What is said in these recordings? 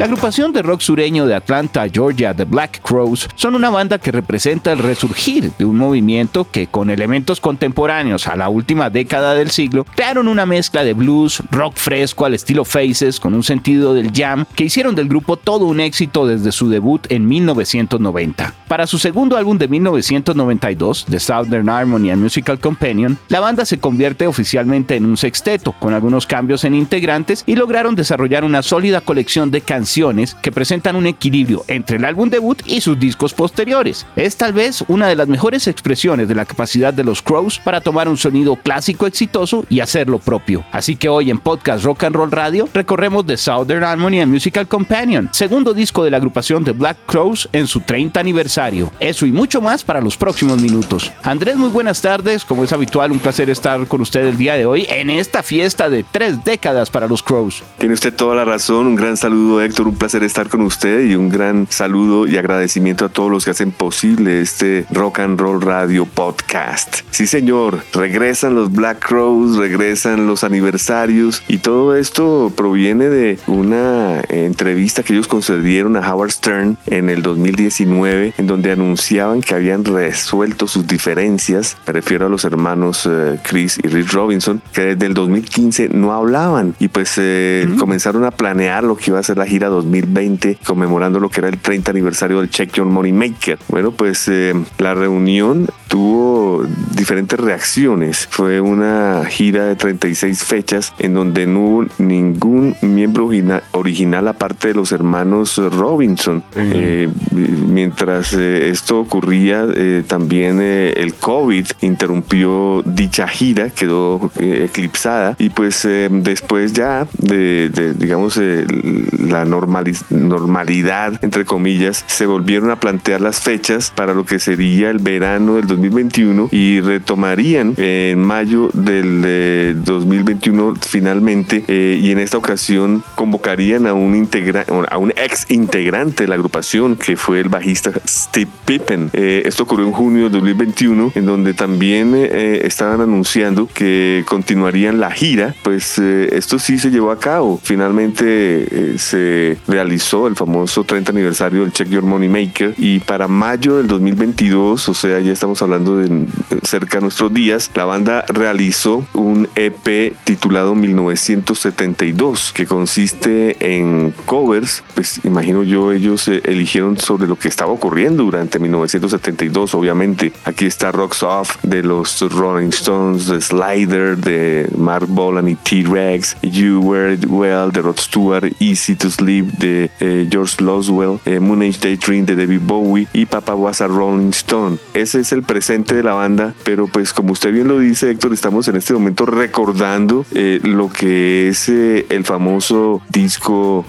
La agrupación de rock sureño de Atlanta, Georgia, The Black Crows, son una banda que representa el resurgir de un movimiento que con elementos contemporáneos a la última década del siglo crearon una mezcla de blues, rock fresco al estilo Faces con un sentido del jam que hicieron del grupo todo un éxito desde su debut en 1990. Para su segundo álbum de 1992, The Southern Harmony and Musical Companion, la banda se convierte oficialmente en un sexteto con algunos cambios en integrantes y lograron desarrollar una sólida colección de canciones que presentan un equilibrio entre el álbum debut y sus discos posteriores. Es tal vez una de las mejores expresiones de la capacidad de los Crows para tomar un sonido clásico exitoso y hacerlo propio. Así que hoy en Podcast Rock and Roll Radio recorremos The Southern Harmony and Musical Companion, segundo disco de la agrupación The Black Crows en su 30 aniversario. Eso y mucho más para los próximos minutos. Andrés, muy buenas tardes. Como es habitual, un placer estar con usted el día de hoy en esta fiesta de tres décadas para los Crows. Tiene usted toda la razón. Un gran saludo, Héctor un placer estar con usted y un gran saludo y agradecimiento a todos los que hacen posible este Rock and Roll Radio Podcast. Sí, señor, regresan los Black Crows, regresan los aniversarios y todo esto proviene de una entrevista que ellos concedieron a Howard Stern en el 2019, en donde anunciaban que habían resuelto sus diferencias. Me refiero a los hermanos eh, Chris y Rick Robinson, que desde el 2015 no hablaban y pues eh, comenzaron a planear lo que iba a ser la gira 2020, conmemorando lo que era el 30 aniversario del Check Your Money Maker. Bueno, pues eh, la reunión tuvo diferentes reacciones. Fue una gira de 36 fechas en donde no hubo ningún miembro original aparte de los hermanos Robinson. Eh, mientras eh, esto ocurría, también el COVID interrumpió dicha gira, quedó eclipsada y pues después ya de, digamos, la normalidad, entre comillas, se volvieron a plantear las fechas para lo que sería el verano del 2021 y retomarían en mayo del 2021 finalmente eh, y en esta ocasión convocarían a un, integra a un ex integrante de la agrupación que fue el bajista Steve Pippen. Eh, esto ocurrió en junio del 2021 en donde también eh, estaban anunciando que continuarían la gira, pues esto sí se llevó a cabo. Finalmente se realizó el famoso 30 aniversario del Check Your Money Maker y para mayo del 2022, o sea, ya estamos hablando de cerca de nuestros días, la banda realizó un EP titulado 1972 que consiste en covers, pues imagino yo ellos eh, eligieron sobre lo que estaba ocurriendo durante 1972, obviamente. Aquí está Rocks Off de los Rolling Stones, The Slider de Mark Bolan y T-Rex, You Were Well de Rod Stewart, Easy to Sleep de eh, George Loswell, eh, Moon Age Daydream de David Bowie y Papa Rolling Stone. Ese es el presente de la banda, pero pues como usted bien lo dice Héctor, estamos en este momento recordando eh, lo que es el famoso disco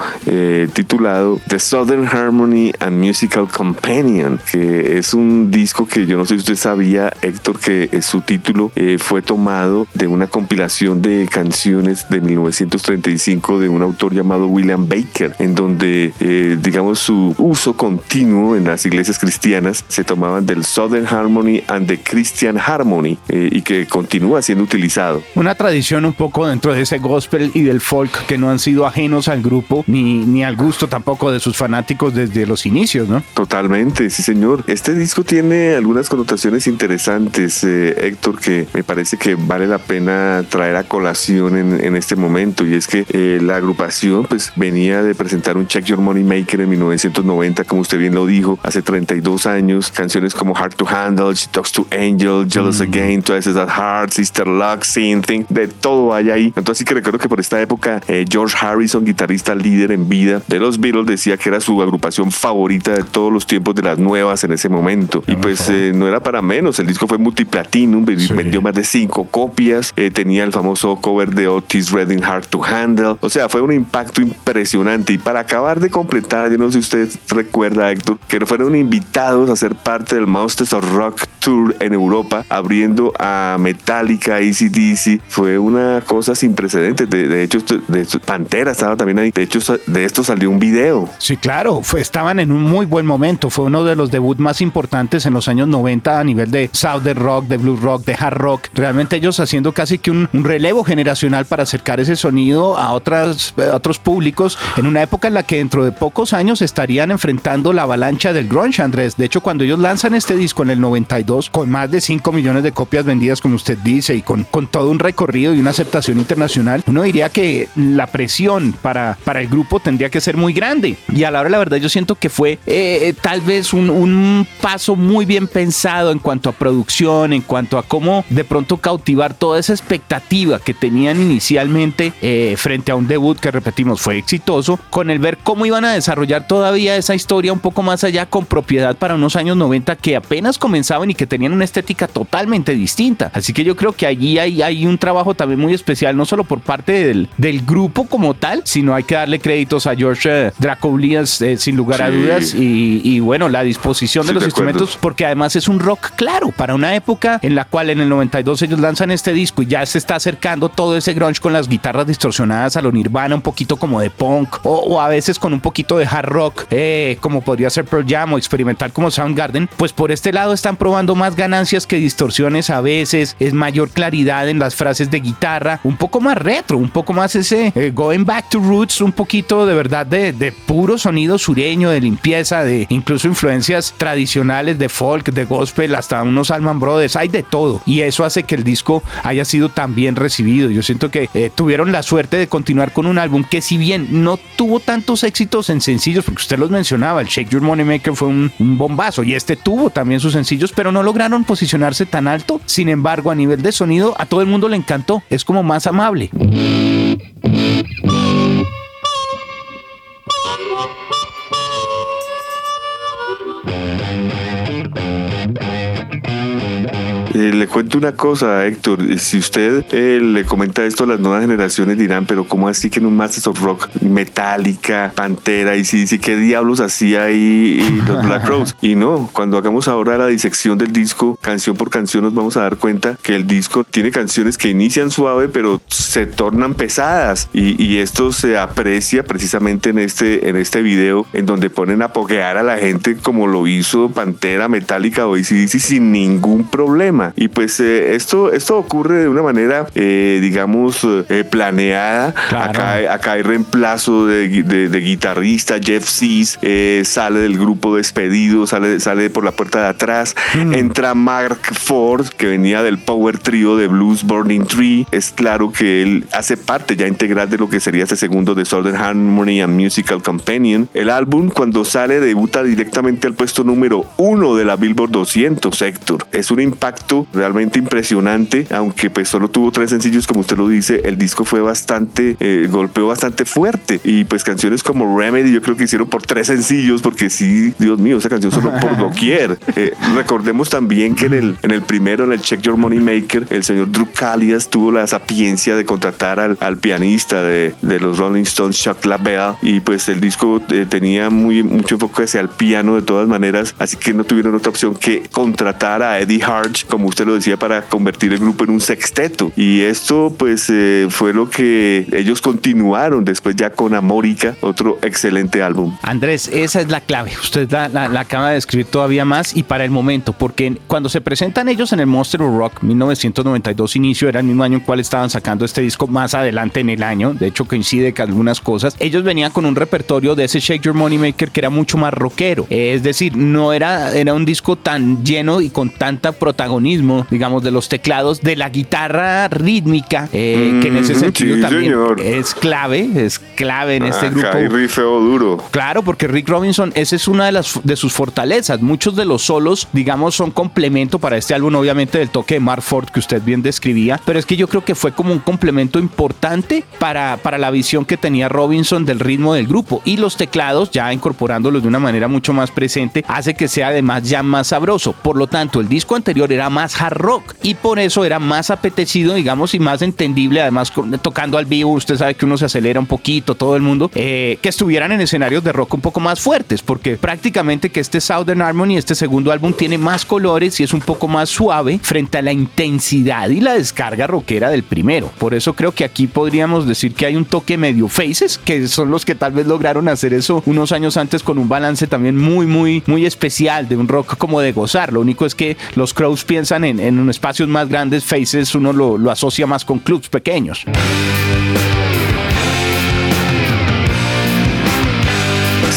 titulado The Southern Harmony and Musical Companion, que es un disco que yo no sé si usted sabía Héctor que su título fue tomado de una compilación de canciones de 1935 de un autor llamado William Baker, en donde, eh, digamos, su uso continuo en las iglesias cristianas se tomaban del Southern Harmony and the Christian Harmony eh, y que continúa siendo utilizado. Una tradición un poco dentro de ese gospel y del folk que no han sido ajenos al grupo ni, ni al gusto tampoco de sus fanáticos desde los inicios, ¿no? Totalmente, sí señor. Este disco tiene algunas connotaciones interesantes, eh, Héctor, que me parece que vale la pena traer a colación en, en este momento y es que la agrupación pues venía de presentaron Check Your Money Maker en 1990, como usted bien lo dijo, hace 32 años. Canciones como Hard to Handle, She Talks to Angel, Jealous mm. Again, Twice as Heart, Sister Luck, Thing, de todo hay ahí. Entonces sí que recuerdo que por esta época eh, George Harrison, guitarrista líder en vida de los Beatles, decía que era su agrupación favorita de todos los tiempos de las nuevas en ese momento. Y pues eh, no era para menos, el disco fue multiplatinum, vendió más de cinco copias, eh, tenía el famoso cover de Otis Redding Hard to Handle, o sea, fue un impacto impresionante. Y para acabar de completar, yo no sé si usted recuerda, Héctor, que fueron invitados a ser parte del Monsters of Rock Tour en Europa, abriendo a Metallica, ACDC. Fue una cosa sin precedentes. De, hecho, de, Pantera estaba también ahí. De hecho, de esto salió un video. Sí, claro, fue, estaban en un muy buen momento. Fue uno de los debuts más importantes en los años 90 a nivel de Southern Rock, de Blue Rock, de Hard Rock. Realmente ellos haciendo casi que un, relevo generacional para acercar ese sonido a, otras, a otros públicos en una época en la que dentro de pocos años estarían enfrentando la avalancha del grunge, Andrés. De hecho, cuando ellos lanzan este disco en el 92 con más de 5 millones de copias vendidas, como usted dice, y con, con todo un recorrido y una aceptación internacional, uno diría que la presión para, para el grupo tendría que ser muy grande. Y a la hora la verdad yo siento que fue eh, tal vez un, un paso muy bien pensado en cuanto a producción, en cuanto a cómo de pronto cautivar toda esa expectativa que tenían inicialmente eh, frente a un debut que repetimos fue exitoso, con el ver cómo iban a desarrollar todavía esa historia un poco más allá con propiedad para unos años 90 que apenas comenzaban y que tenían una estética totalmente distinta. Así que yo creo que allí hay, hay un trabajo también muy especial, no solo por parte del, del grupo como tal, sino hay que darle créditos a George eh, Dracoulias eh, sin lugar a dudas y, bueno, la disposición de los instrumentos, porque además es un rock claro para una época en la cual en el 92 ellos lanzan este disco y ya se está acercando todo ese grunge con las guitarras distorsionadas a lo Nirvana, un poquito como de punk o, a veces con un poquito de hard rock, eh, como podría ser Pearl Jam o experimental como Soundgarden, pues por este lado están probando más ganancias que distorsiones a veces, es mayor claridad en las frases de guitarra, un poco más retro, un poco más ese eh, going back to roots, un poquito de verdad de, de puro sonido sureño, de limpieza, de incluso influencias tradicionales de folk, de gospel, hasta unos Alman Brothers, hay de todo. Y eso hace que el disco haya sido tan bien recibido. Yo siento que eh, tuvieron la suerte de continuar con un álbum que si bien no tuvo tantos éxitos en sencillos, porque usted los mencionaba, el Shake Your Money Maker fue un, un bombazo y este tuvo también sus sencillos, pero no lograron posicionarse tan alto. Sin embargo, a nivel de sonido, a todo el mundo le encantó. Es como más amable. Eh, le cuento una cosa, Héctor. Si usted eh, le comenta esto a las nuevas generaciones, dirán, pero ¿cómo así que en un Masters of Rock Metallica, Pantera y si, qué diablos hacía ahí los Black Rose? Y no, cuando hagamos ahora la disección del disco, canción por canción, nos vamos a dar cuenta que el disco tiene canciones que inician suave, pero se tornan pesadas. Y, esto se aprecia precisamente en este, en este video, en donde ponen a poguear a la gente como lo hizo Pantera, Metallica o ACDC sin ningún problema. Y pues eh, esto, esto ocurre de una manera, eh, digamos, eh, planeada. Acá, hay reemplazo de, guitarrista, Jeff Seas sale del grupo despedido, sale, sale por la puerta de atrás. Mm. Entra Mark Ford, que venía del power trio de Blues Burning Tree. Es claro que él hace parte ya integral de lo que sería este segundo de Southern Harmony and Musical Companion. El álbum, cuando sale, debuta directamente al puesto número uno de la Billboard 200, Héctor. Es un impacto realmente impresionante, aunque pues solo tuvo tres sencillos, como usted lo dice, el disco fue bastante, eh, golpeó bastante fuerte y pues canciones como Remedy yo creo que hicieron por tres sencillos, porque sí, Dios mío, esa canción solo por doquier. Eh, recordemos también que en el, en el primero, en el Check Your Money Maker, el señor Drew Calias tuvo la sapiencia de contratar al, al pianista de, de, los Rolling Stones, Chuck LaBelle, y pues el disco eh, tenía muy, mucho enfoque hacia el piano de todas maneras, así que no tuvieron otra opción que contratar a Eddie Hart como usted lo decía, para convertir el grupo en un sexteto. Y esto pues eh, fue lo que ellos continuaron después ya con Amórica, otro excelente álbum. Andrés, esa es la clave. Usted la, la, acaba de describir todavía más y para el momento, porque cuando se presentan ellos en el Monster of Rock 1992 inicio, era el mismo año en cual estaban sacando este disco más adelante en el año, de hecho coincide con algunas cosas. Ellos venían con un repertorio de ese Shake Your Money Maker que era mucho más rockero, es decir, no era, era un disco tan lleno y con tanta protagonismo, digamos, de los teclados, de la guitarra rítmica, eh, que en ese sentido también es clave, es clave en este grupo. duro. Claro, porque Rick Robinson, esa es una de, las, de sus fortalezas. Muchos de los solos, digamos, son complemento para este álbum, obviamente, del toque de Mark Ford que usted bien describía, pero es que yo creo que fue como un complemento importante para, para la visión que tenía Robinson del ritmo del grupo. Y los teclados, ya incorporándolos de una manera mucho más presente, hace que sea además ya más sabroso. Por lo tanto, el disco anterior era más hard rock y por eso era más apetecido, digamos, y más entendible, además tocando al vivo, usted sabe que uno se acelera un poquito, todo el mundo, eh, que estuvieran en escenarios de rock un poco más fuertes, porque prácticamente que este Southern Harmony, este segundo álbum, tiene más colores y es un poco más suave frente a la intensidad y la descarga rockera del primero. Por eso creo que aquí podríamos decir que hay un toque medio faces, que son los que tal vez lograron hacer eso unos años antes con un balance también muy, muy, muy especial de un rock como de gozar. Lo único es que los Crows piensan en, en espacios más grandes, faces uno lo, lo asocia más con clubs pequeños.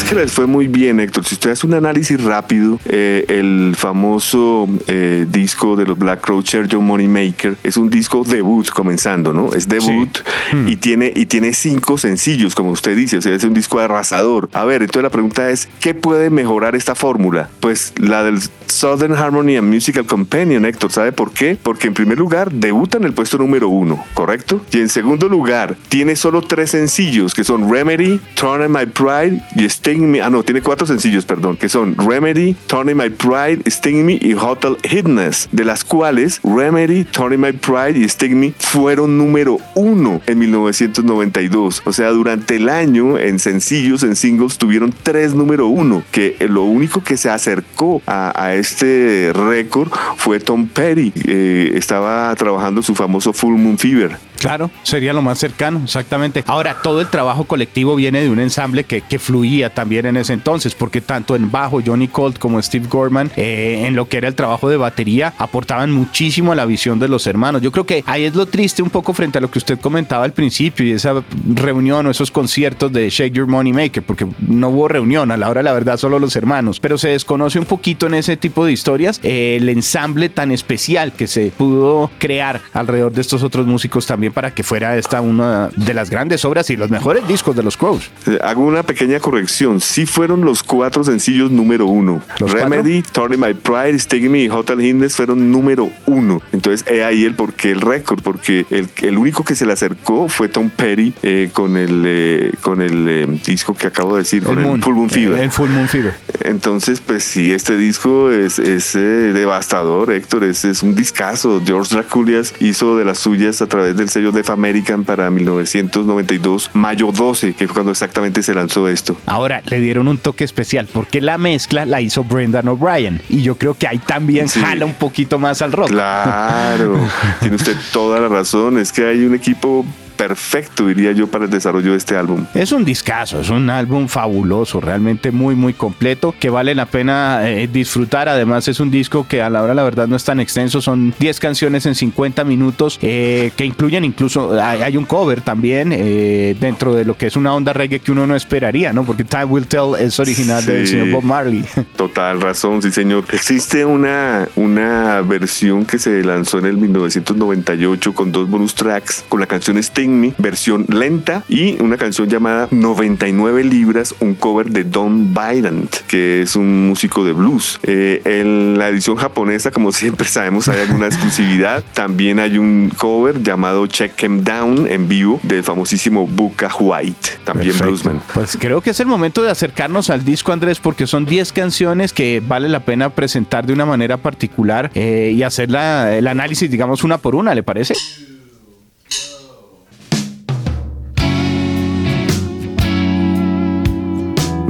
Que les fue muy bien, Héctor. Si usted hace un análisis rápido, eh, el famoso eh, disco de los Black Crow John Money Maker es un disco debut comenzando, ¿no? Es debut y, tiene, y tiene cinco sencillos, como usted dice, o sea, es un disco arrasador. A ver, entonces la pregunta es, ¿qué puede mejorar esta fórmula? Pues la del Southern Harmony and Musical Companion, Héctor. ¿Sabe por qué? Porque en primer lugar debuta en el puesto número uno, ¿correcto? Y en segundo lugar, tiene solo tres sencillos que son Remedy, Turn My Pride y Stay ah no, tiene cuatro sencillos, perdón, que son Remedy, Turning My Pride, Sting Me y Hotel Hidness, de las cuales Remedy, Turning My Pride y Sting Me fueron número uno en 1992. O sea, durante el año en sencillos, en singles, tuvieron tres número uno, que lo único que se acercó a, este récord fue Tom Petty. Eh, estaba trabajando su famoso Full Moon Fever. Claro, sería lo más cercano, exactamente. Ahora, todo el trabajo colectivo viene de un ensamble que, fluía también en ese entonces, porque tanto en bajo Johnny Colt como Steve Gorman, eh, en lo que era el trabajo de batería, aportaban muchísimo a la visión de los hermanos. Yo creo que ahí es lo triste un poco frente a lo que usted comentaba al principio y esa reunión o esos conciertos de Shake Your Money Maker, porque no hubo reunión, a la hora la verdad solo los hermanos, pero se desconoce un poquito en ese tipo de historias eh, el ensamble tan especial que se pudo crear alrededor de estos otros músicos también para que fuera esta una de las grandes obras y los mejores discos de los Crows. Eh, hago una pequeña corrección. Sí fueron los cuatro sencillos número uno. Remedy, Turning My Pride, Sting Me y Hotel Hindes fueron número uno. Entonces, he ahí el porqué el récord, porque el, el, único que se le acercó fue Tom Petty eh, con el, eh, con el disco que acabo de decir, el con el Full Moon Fever. El Full Moon Fever. Entonces, pues sí, este disco es, es devastador, Héctor. Es, es un discazo. George Draculias hizo de las suyas a través del sello de Def American para 1992, mayo 12, que fue cuando exactamente se lanzó esto. Ahora, le dieron un toque especial porque la mezcla la hizo Brendan O'Brien y yo creo que ahí también jala un poquito más al rock. Claro, tiene usted toda la razón, es que hay un equipo perfecto, diría yo, para el desarrollo de este álbum. Es un discazo, es un álbum fabuloso, realmente muy, muy completo, que vale la pena eh, disfrutar. Además, es un disco que a la hora, la verdad, no es tan extenso, son 10 canciones en 50 minutos, eh, que incluyen incluso, hay, un cover también eh, dentro de lo que es una onda reggae que uno no esperaría, ¿no? Porque Time Will Tell es original del señor Bob Marley. Total razón, sí, señor. Existe una, una versión que se lanzó en el 1998 con dos bonus tracks, con la canción Stay versión lenta, y una canción llamada 99 libras, un cover de Don Biden, que es un músico de blues. Eh, en la edición japonesa, como siempre sabemos, hay alguna exclusividad. También hay un cover llamado Check Him Down en vivo del famosísimo Buka White, también bluesman. Pues creo que es el momento de acercarnos al disco, Andrés, porque son 10 canciones que vale la pena presentar de una manera particular eh, y hacer el análisis, digamos, una por una, ¿le parece?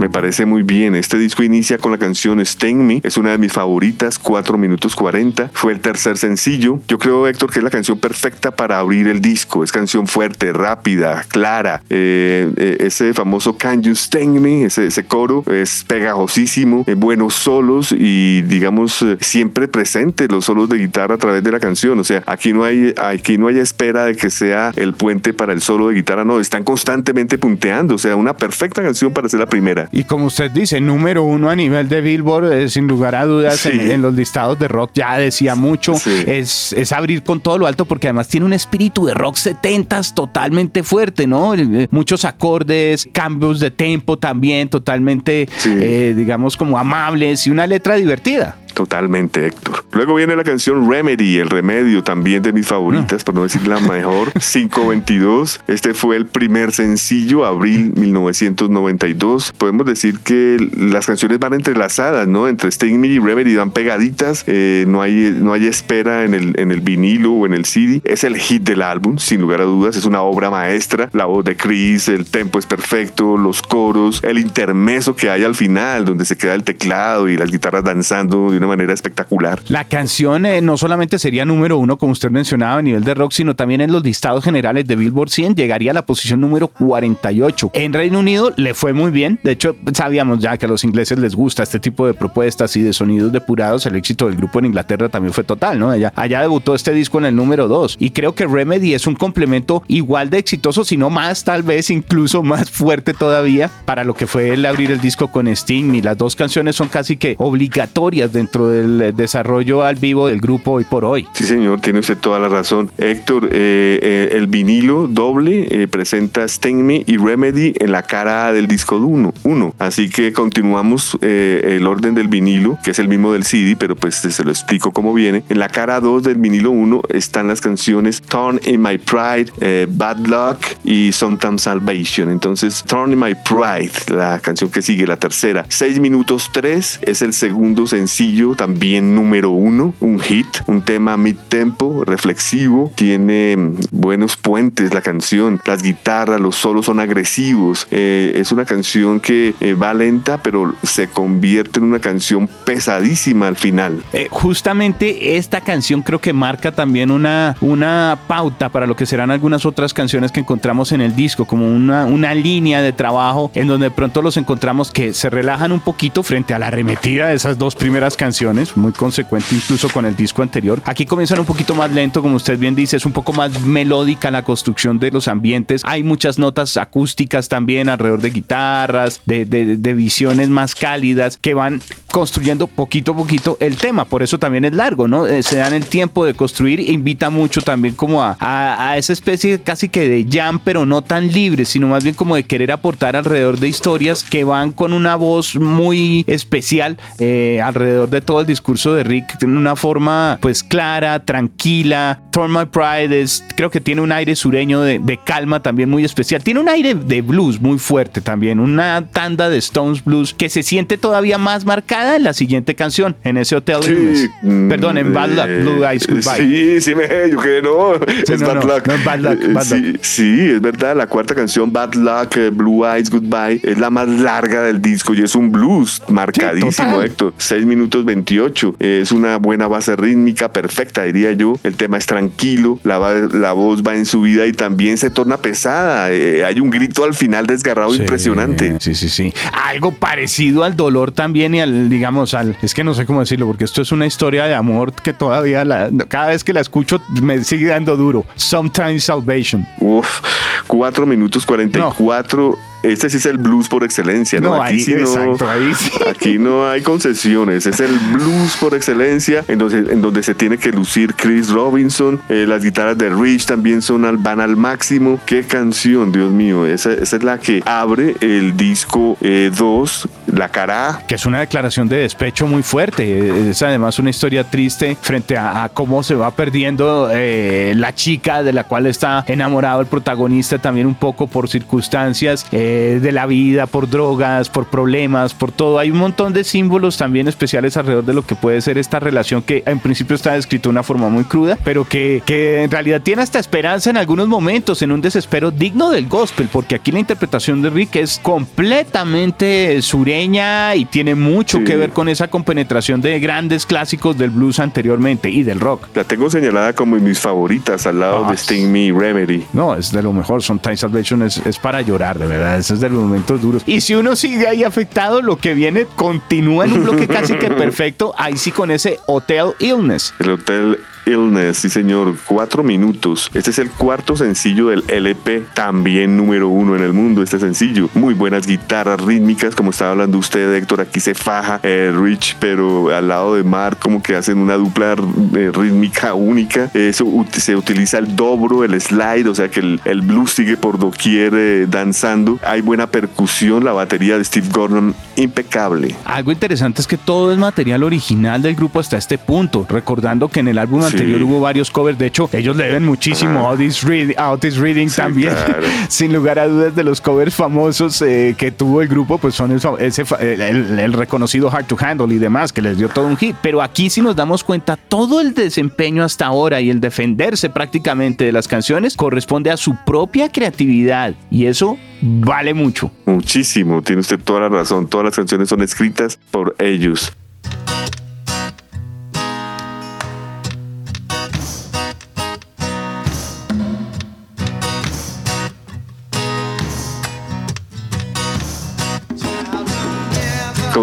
Me parece muy bien. Este disco inicia con la canción Sting Me. Es una de mis favoritas, 4 minutos 40. Fue el tercer sencillo. Yo creo, Héctor, que es la canción perfecta para abrir el disco. Es canción fuerte, rápida, clara. Eh, eh, ese famoso Can You Sting Me, ese, ese coro, es pegajosísimo, eh, buenos solos y, digamos, siempre presente los solos de guitarra a través de la canción. O sea, aquí no hay, aquí no hay espera de que sea el puente para el solo de guitarra, no. Están constantemente punteando. O sea, una perfecta canción para ser la primera. Y como usted dice, número uno a nivel de Billboard, sin lugar a dudas, en, los listados de rock ya decía mucho. Es, es abrir con todo lo alto porque además tiene un espíritu de rock 70s totalmente fuerte, ¿no? Eh, muchos acordes, cambios de tempo también totalmente, eh, digamos, como amables y una letra divertida. Totalmente, Héctor. Luego viene la canción Remedy, el remedio, también de mis favoritas, por no decir la mejor, 522. Este fue el primer sencillo, abril 1992. Podemos decir que las canciones van entrelazadas, ¿no? Entre Sting Me y Remedy van pegaditas, eh, no, hay, no hay espera en el, en el vinilo o en el CD. Es el hit del álbum, sin lugar a dudas, es una obra maestra. La voz de Chris, el tempo es perfecto, los coros, el intermeso que hay al final, donde se queda el teclado y las guitarras danzando de una manera espectacular. La canción eh, no solamente sería número uno, como usted mencionaba, a nivel de rock, sino también en los listados generales de Billboard 100 llegaría a la posición número 48. En Reino Unido le fue muy bien. De hecho, sabíamos ya que a los ingleses les gusta este tipo de propuestas y de sonidos depurados. El éxito del grupo en Inglaterra también fue total, ¿no? Allá, allá debutó este disco en el número 2. Y creo que Remedy es un complemento igual de exitoso, sino más, tal vez incluso más fuerte todavía para lo que fue el abrir el disco con Sting. Y las dos canciones son casi que obligatorias dentro del desarrollo al vivo del grupo hoy por hoy. Sí, señor, tiene usted toda la razón. Héctor, eh, eh, el vinilo doble eh, presenta Sting Me y Remedy en la cara del disco 1. Uno. Así que continuamos el orden del vinilo, que es el mismo del CD, pero pues se lo explico cómo viene. En la cara 2 del vinilo 1 están las canciones Turn in My Pride, Bad Luck y Sometimes Salvation. Entonces, Turn in My Pride, la canción que sigue, la tercera. 6 minutos 3 es el segundo sencillo también número uno, un hit, un tema mid-tempo, reflexivo, tiene mm, buenos puentes la canción, las guitarras, los solos son agresivos, eh, es una canción que eh, va lenta pero se convierte en una canción pesadísima al final. Eh, justamente esta canción creo que marca también una, una pauta para lo que serán algunas otras canciones que encontramos en el disco, como una, una línea de trabajo en donde de pronto los encontramos que se relajan un poquito frente a la arremetida de esas dos primeras canciones muy consecuente incluso con el disco anterior. Aquí comienzan un poquito más lento, como usted bien dice, es un poco más melódica la construcción de los ambientes. Hay muchas notas acústicas también alrededor de guitarras, de, de, visiones más cálidas que van construyendo poquito a poquito el tema. Por eso también es largo, ¿no? Eh, se dan el tiempo de construir, invita mucho también como a, a, esa especie casi que de jam, pero no tan libre, sino más bien como de querer aportar alrededor de historias que van con una voz muy especial eh, alrededor de todo el discurso de Rick en una forma pues clara, tranquila. Turn My Pride es, creo que tiene un aire sureño de, calma también muy especial. Tiene un aire de blues muy fuerte también, una tanda de Stones Blues que se siente todavía más marcada en la siguiente canción, en ese Hotel sí, Perdón, en Bad Luck, Blue Eyes Goodbye. Sí, sí, me, yo que no, es Bad, Luck. bad Luck. sí, sí, es verdad, la cuarta canción, Bad Luck, eh, Blue Eyes Goodbye, es la más larga del disco y es un blues marcadísimo, Héctor. 6 minutos 28. Es una buena base rítmica, perfecta, diría yo. El tema es tranquilo, la, la voz va en subida y también se torna pesada. Eh, hay un grito al final desgarrado impresionante. Sí, sí, sí. Algo parecido al dolor también y al, digamos, al. Es que no sé cómo decirlo, porque esto es una historia de amor que todavía, la, cada vez que la escucho, me sigue dando duro. Sometimes Salvation. Uf, 4 minutos 44 este sí es el blues por excelencia, ¿no? aquí, no aquí no hay concesiones, es el blues por excelencia, en donde, en donde se tiene que lucir Chris Robinson, eh, las guitarras de Rich también son al, van al máximo. Qué canción, Dios mío, esa, es la que abre el disco 2, eh, la cara. Que es una declaración de despecho muy fuerte, es además una historia triste frente a, cómo se va perdiendo eh, la chica de la cual está enamorado el protagonista también un poco por circunstancias. Eh, eh, de la vida, por drogas, por problemas, por todo. Hay un montón de símbolos también especiales alrededor de lo que puede ser esta relación que en principio está descrito de una forma muy cruda, pero que, que en realidad tiene hasta esperanza en algunos momentos, en un desespero digno del gospel, porque aquí la interpretación de Rick es completamente sureña y tiene mucho que ver con esa compenetración de grandes clásicos del blues anteriormente y del rock. La tengo señalada como mis favoritas al lado de Sting Me Remedy. No, es de lo mejor. Son Time Salvation es, es para llorar, de verdad. Ese es de los momentos duros. Y si uno sigue ahí afectado, lo que viene continúa en un bloque casi que perfecto. Ahí sí con ese Hotel Illness. El Hotel Illness, sí señor, cuatro minutos. Este es el cuarto sencillo del LP, también número uno en el mundo, este sencillo. Muy buenas guitarras rítmicas, como estaba hablando usted, Héctor, aquí se faja eh, Rich, pero al lado de Mark como que hacen una dupla eh, rítmica única. Eso se utiliza el dobro, el slide, o sea que el, blues sigue por doquier eh, danzando. Hay buena percusión, la batería de Steve Gordon impecable. Algo interesante es que todo es material original del grupo hasta este punto, recordando que en el álbum anterior hubo varios covers. De hecho, ellos le deben muchísimo a Otis Reading, también. Sin lugar a dudas, de los covers famosos eh, que tuvo el grupo, pues son el, reconocido Hard to Handle y demás, que les dio todo un hit. Pero aquí, si nos damos cuenta, todo el desempeño hasta ahora y el defenderse prácticamente de las canciones corresponde a su propia creatividad. Y eso vale mucho. Muchísimo, tiene usted toda la razón. Todas las canciones son escritas por ellos.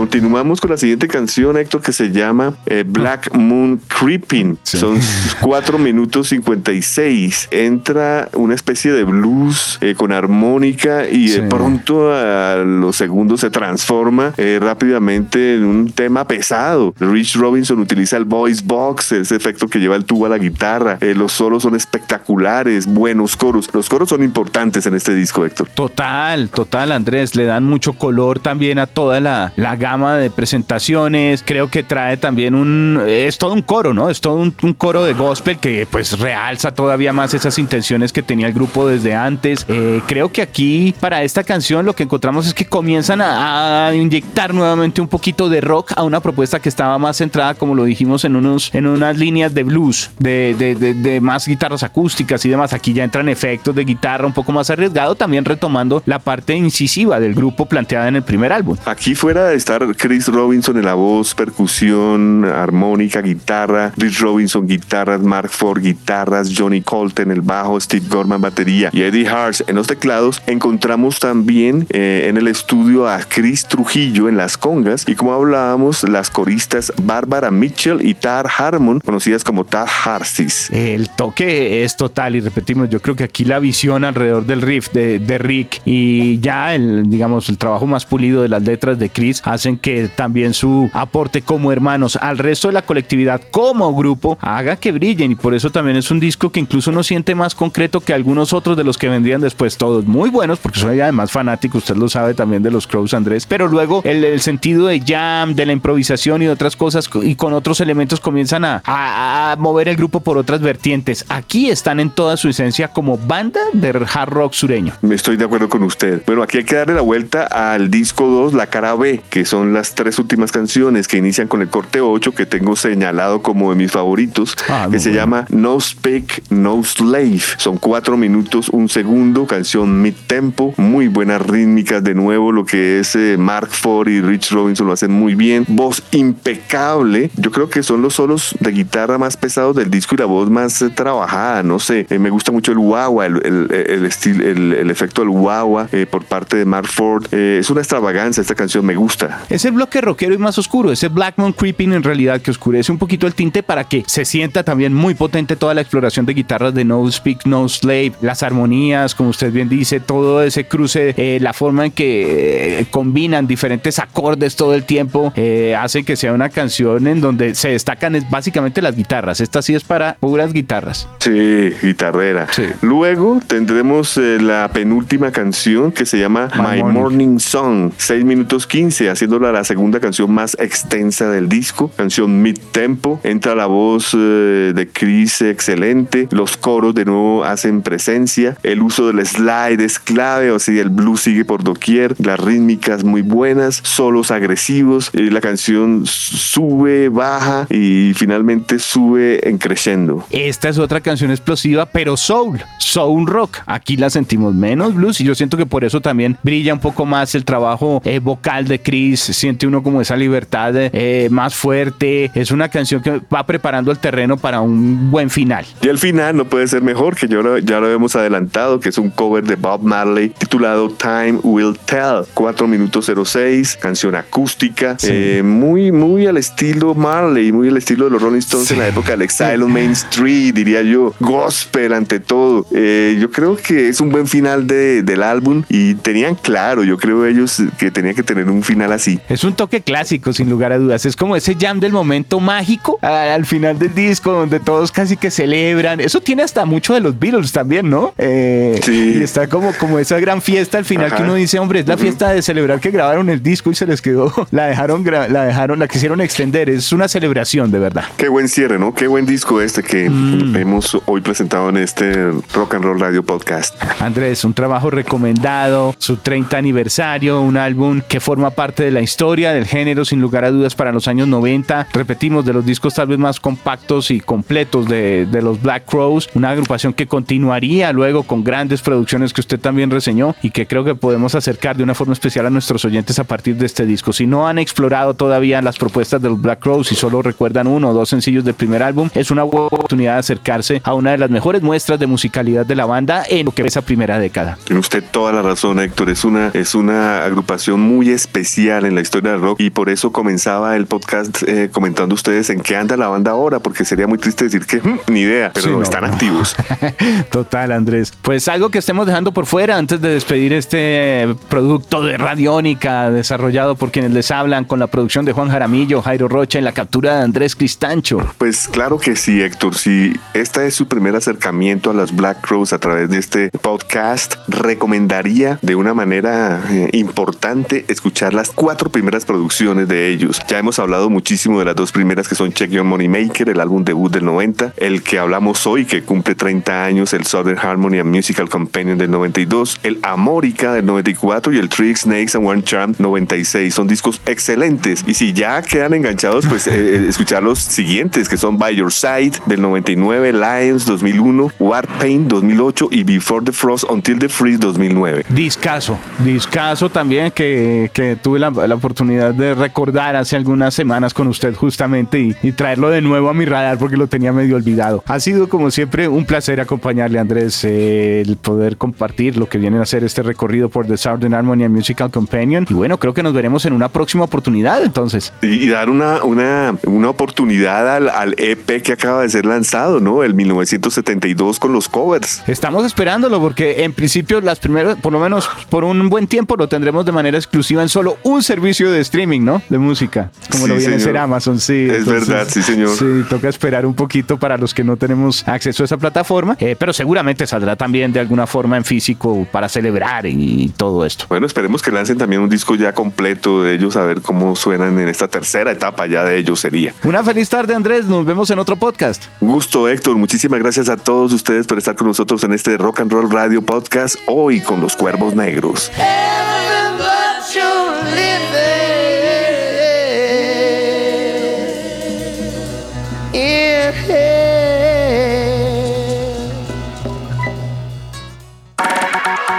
Continuamos con la siguiente canción, Héctor, que se llama eh, Black Moon Creeping. Son 4 minutos 56. Entra una especie de blues eh, con armónica y de pronto a los segundos se transforma eh, rápidamente en un tema pesado. Rich Robinson utiliza el voice box, ese efecto que lleva el tubo a la guitarra. los solos son espectaculares, buenos coros. Los coros son importantes en este disco, Héctor. Total, total, Andrés. Le dan mucho color también a toda la, la gama de presentaciones. Creo que trae también un. Es todo un coro, ¿no? Es todo un, coro de gospel que, pues, realza todavía más esas intenciones que tenía el grupo desde antes. Eh, creo que aquí, para esta canción, lo que encontramos es que comienzan a, inyectar nuevamente un poquito de rock a una propuesta que estaba más centrada, como lo dijimos, en, unos, en unas líneas de blues, de, de, de más guitarras acústicas y demás. Aquí ya entran efectos de guitarra un poco más arriesgado, también retomando la parte incisiva del grupo planteada en el primer álbum. Aquí fuera de estar Chris Robinson en la voz, percusión, armónica, guitarra, Rich Robinson guitarras, Mark Ford guitarras, Johnny Colton el bajo, Steve Gorman batería y Eddie Hars en los teclados. Encontramos también eh, en el estudio a Chris Trujillo en las congas y como hablábamos, las coristas Barbara Mitchell y Tar Harmon, conocidas como Tar Harsis. El toque es total y repetimos, yo creo que aquí la visión alrededor del riff de, de Rick y ya el, digamos, el trabajo más pulido de las letras de Chris hacen que también su aporte como hermanos al resto de la colectividad como grupo haga que brillen y por eso también es un disco que incluso uno siente más concreto que algunos otros de los que vendrían después, todos muy buenos porque soy además fanático, usted lo sabe también de los Crows Andrés, pero luego el, sentido de jam, de la improvisación y otras cosas y con otros elementos comienzan a, a, mover el grupo por otras vertientes. Aquí están en toda su esencia como banda de hard rock sureño. Me estoy de acuerdo con usted. Bueno, aquí hay que darle la vuelta al disco 2, la cara B, que son las tres últimas canciones que inician con el corte 8 que tengo señalado como de mis favoritos, ah, que se llama No Speak, No Slave. Son cuatro minutos, un segundo, canción mid tempo, muy buenas rítmicas de nuevo, lo que es eh, Mark Ford y Rich Robinson lo hacen muy bien, voz impecable, yo creo que son los solos de guitarra más pesados del disco y la voz más eh, trabajada, no sé, eh, me gusta mucho el guagua, el, el, estilo, el, efecto del guagua por parte de Mark Ford, es una extravaganza esta canción, me gusta. Es el bloque rockero y más oscuro, ese Black Moon Creeping en realidad que oscurece un poquito el tinte para que se sienta también muy potente toda la exploración de guitarras de No Speak, No Slave, las armonías, como usted bien dice, todo ese cruce, eh, la forma en que eh, combinan diferentes acordes todo el tiempo, eh, hace que sea una canción en donde se destacan básicamente las guitarras. Esta sí es para puras guitarras. Sí, guitarrera. Luego tendremos la penúltima canción que se llama My, Morning. Song, 6 minutos 15, la segunda canción más extensa del disco, canción mid-tempo, entra la voz eh, de Chris excelente, los coros de nuevo hacen presencia, el uso del slide es clave, o sea, el blues sigue por doquier, las rítmicas muy buenas, solos agresivos, la canción sube, baja y finalmente sube en creciendo. Esta es otra canción explosiva, pero soul, soul rock. Aquí la sentimos menos blues y yo siento que por eso también brilla un poco más el trabajo eh, vocal de Chris, siente uno como esa libertad eh, más fuerte, es una canción que va preparando el terreno para un buen final. Y el final no puede ser mejor, que yo ya lo hemos adelantado, que es un cover de Bob Marley titulado Time Will Tell, 4 minutos 06, canción acústica, eh, muy, muy al estilo Marley, muy al estilo de los Rolling Stones en la época del Exile on Main Street, diría yo, gospel ante todo. Eh, yo creo que es un buen final de, del álbum y tenían claro, yo creo ellos que tenía que tener un final así. Es un toque clásico, sin lugar a dudas. Es como ese jam del momento mágico al final del disco, donde todos casi que celebran. Eso tiene hasta mucho de los Beatles también, ¿no? Eh, sí. Y está como, como esa gran fiesta al final que uno dice, hombre, es la fiesta de celebrar que grabaron el disco y se les quedó. La dejaron, la dejaron, la quisieron extender. Es una celebración, de verdad. Qué buen cierre, ¿no? Qué buen disco este que mm. hemos hoy presentado en este Rock and Roll Radio Podcast. Andrés, un trabajo recomendado, su 30 aniversario, un álbum que forma parte de la historia del género, sin lugar a dudas, para los años 90. Repetimos, de los discos tal vez más compactos y completos de, los Black Crows, una agrupación que continuaría luego con grandes producciones que usted también reseñó y que creo que podemos acercar de una forma especial a nuestros oyentes a partir de este disco. Si no han explorado todavía las propuestas de los Black Crows y solo recuerdan uno o dos sencillos del primer álbum, es una buena oportunidad de acercarse a una de las mejores muestras de musicalidad de la banda en lo que es esa primera década. Tiene usted toda la razón, Héctor. Es una, es una agrupación muy especial en la historia del rock y por eso comenzaba el podcast eh, comentando ustedes en qué anda la banda ahora, porque sería muy triste decir que hmm, ni idea, pero están activos. Total, Andrés. Pues algo que estemos dejando por fuera antes de despedir este producto de Radiónica desarrollado por quienes les hablan con la producción de Juan Jaramillo, Jairo Rocha y la captura de Andrés Cristancho. Pues claro que sí, Héctor. Si esta es su primer acercamiento a las Black Crows a través de este podcast, recomendaría de una manera eh, importante escuchar las cuatro primeras producciones de ellos. Ya hemos hablado muchísimo de las dos primeras que son Check Your Money Maker, el álbum debut del 90, el que hablamos hoy que cumple 30 años, el Southern Harmony and Musical Companion del 92, el Amórica del 94 y el Three Snakes and One Charm 96. Son discos excelentes y si ya quedan enganchados, pues eh, eh, escuchar los siguientes que son By Your Side del 99, Lions 2001, War Pain 2008 y Before the Frost Until the Freeze 2009. Discaso, discaso también que, que tuve la, la, oportunidad de recordar hace algunas semanas con usted justamente y, y, traerlo de nuevo a mi radar porque lo tenía medio olvidado. Ha sido como siempre un placer acompañarle Andrés, eh, el poder compartir lo que viene a hacer este recorrido por The Southern Harmony and Musical Companion y bueno, creo que nos veremos en una próxima oportunidad entonces. Y, y dar una, una, una oportunidad al, al EP que acaba de ser lanzado, ¿no? El 1972 con los covers. Estamos esperándolo porque en principio las primeras, por lo menos por un buen tiempo lo tendremos de manera exclusiva en solo un servicio de streaming, ¿no? De música, como Sí, lo viene a ser Amazon, sí. Es verdad, sí, señor. Sí, toca esperar un poquito para los que no tenemos acceso a esa plataforma, eh, pero seguramente saldrá también de alguna forma en físico para celebrar y todo esto. Bueno, esperemos que lancen también un disco ya completo de ellos, a ver cómo suenan en esta tercera etapa ya de ellos sería. Una feliz tarde, Andrés. Nos vemos en otro podcast. Gusto, Héctor. Muchísimas gracias a todos ustedes por estar con nosotros en este Rock and Roll Radio Podcast hoy con los Cuervos Negros. Heaven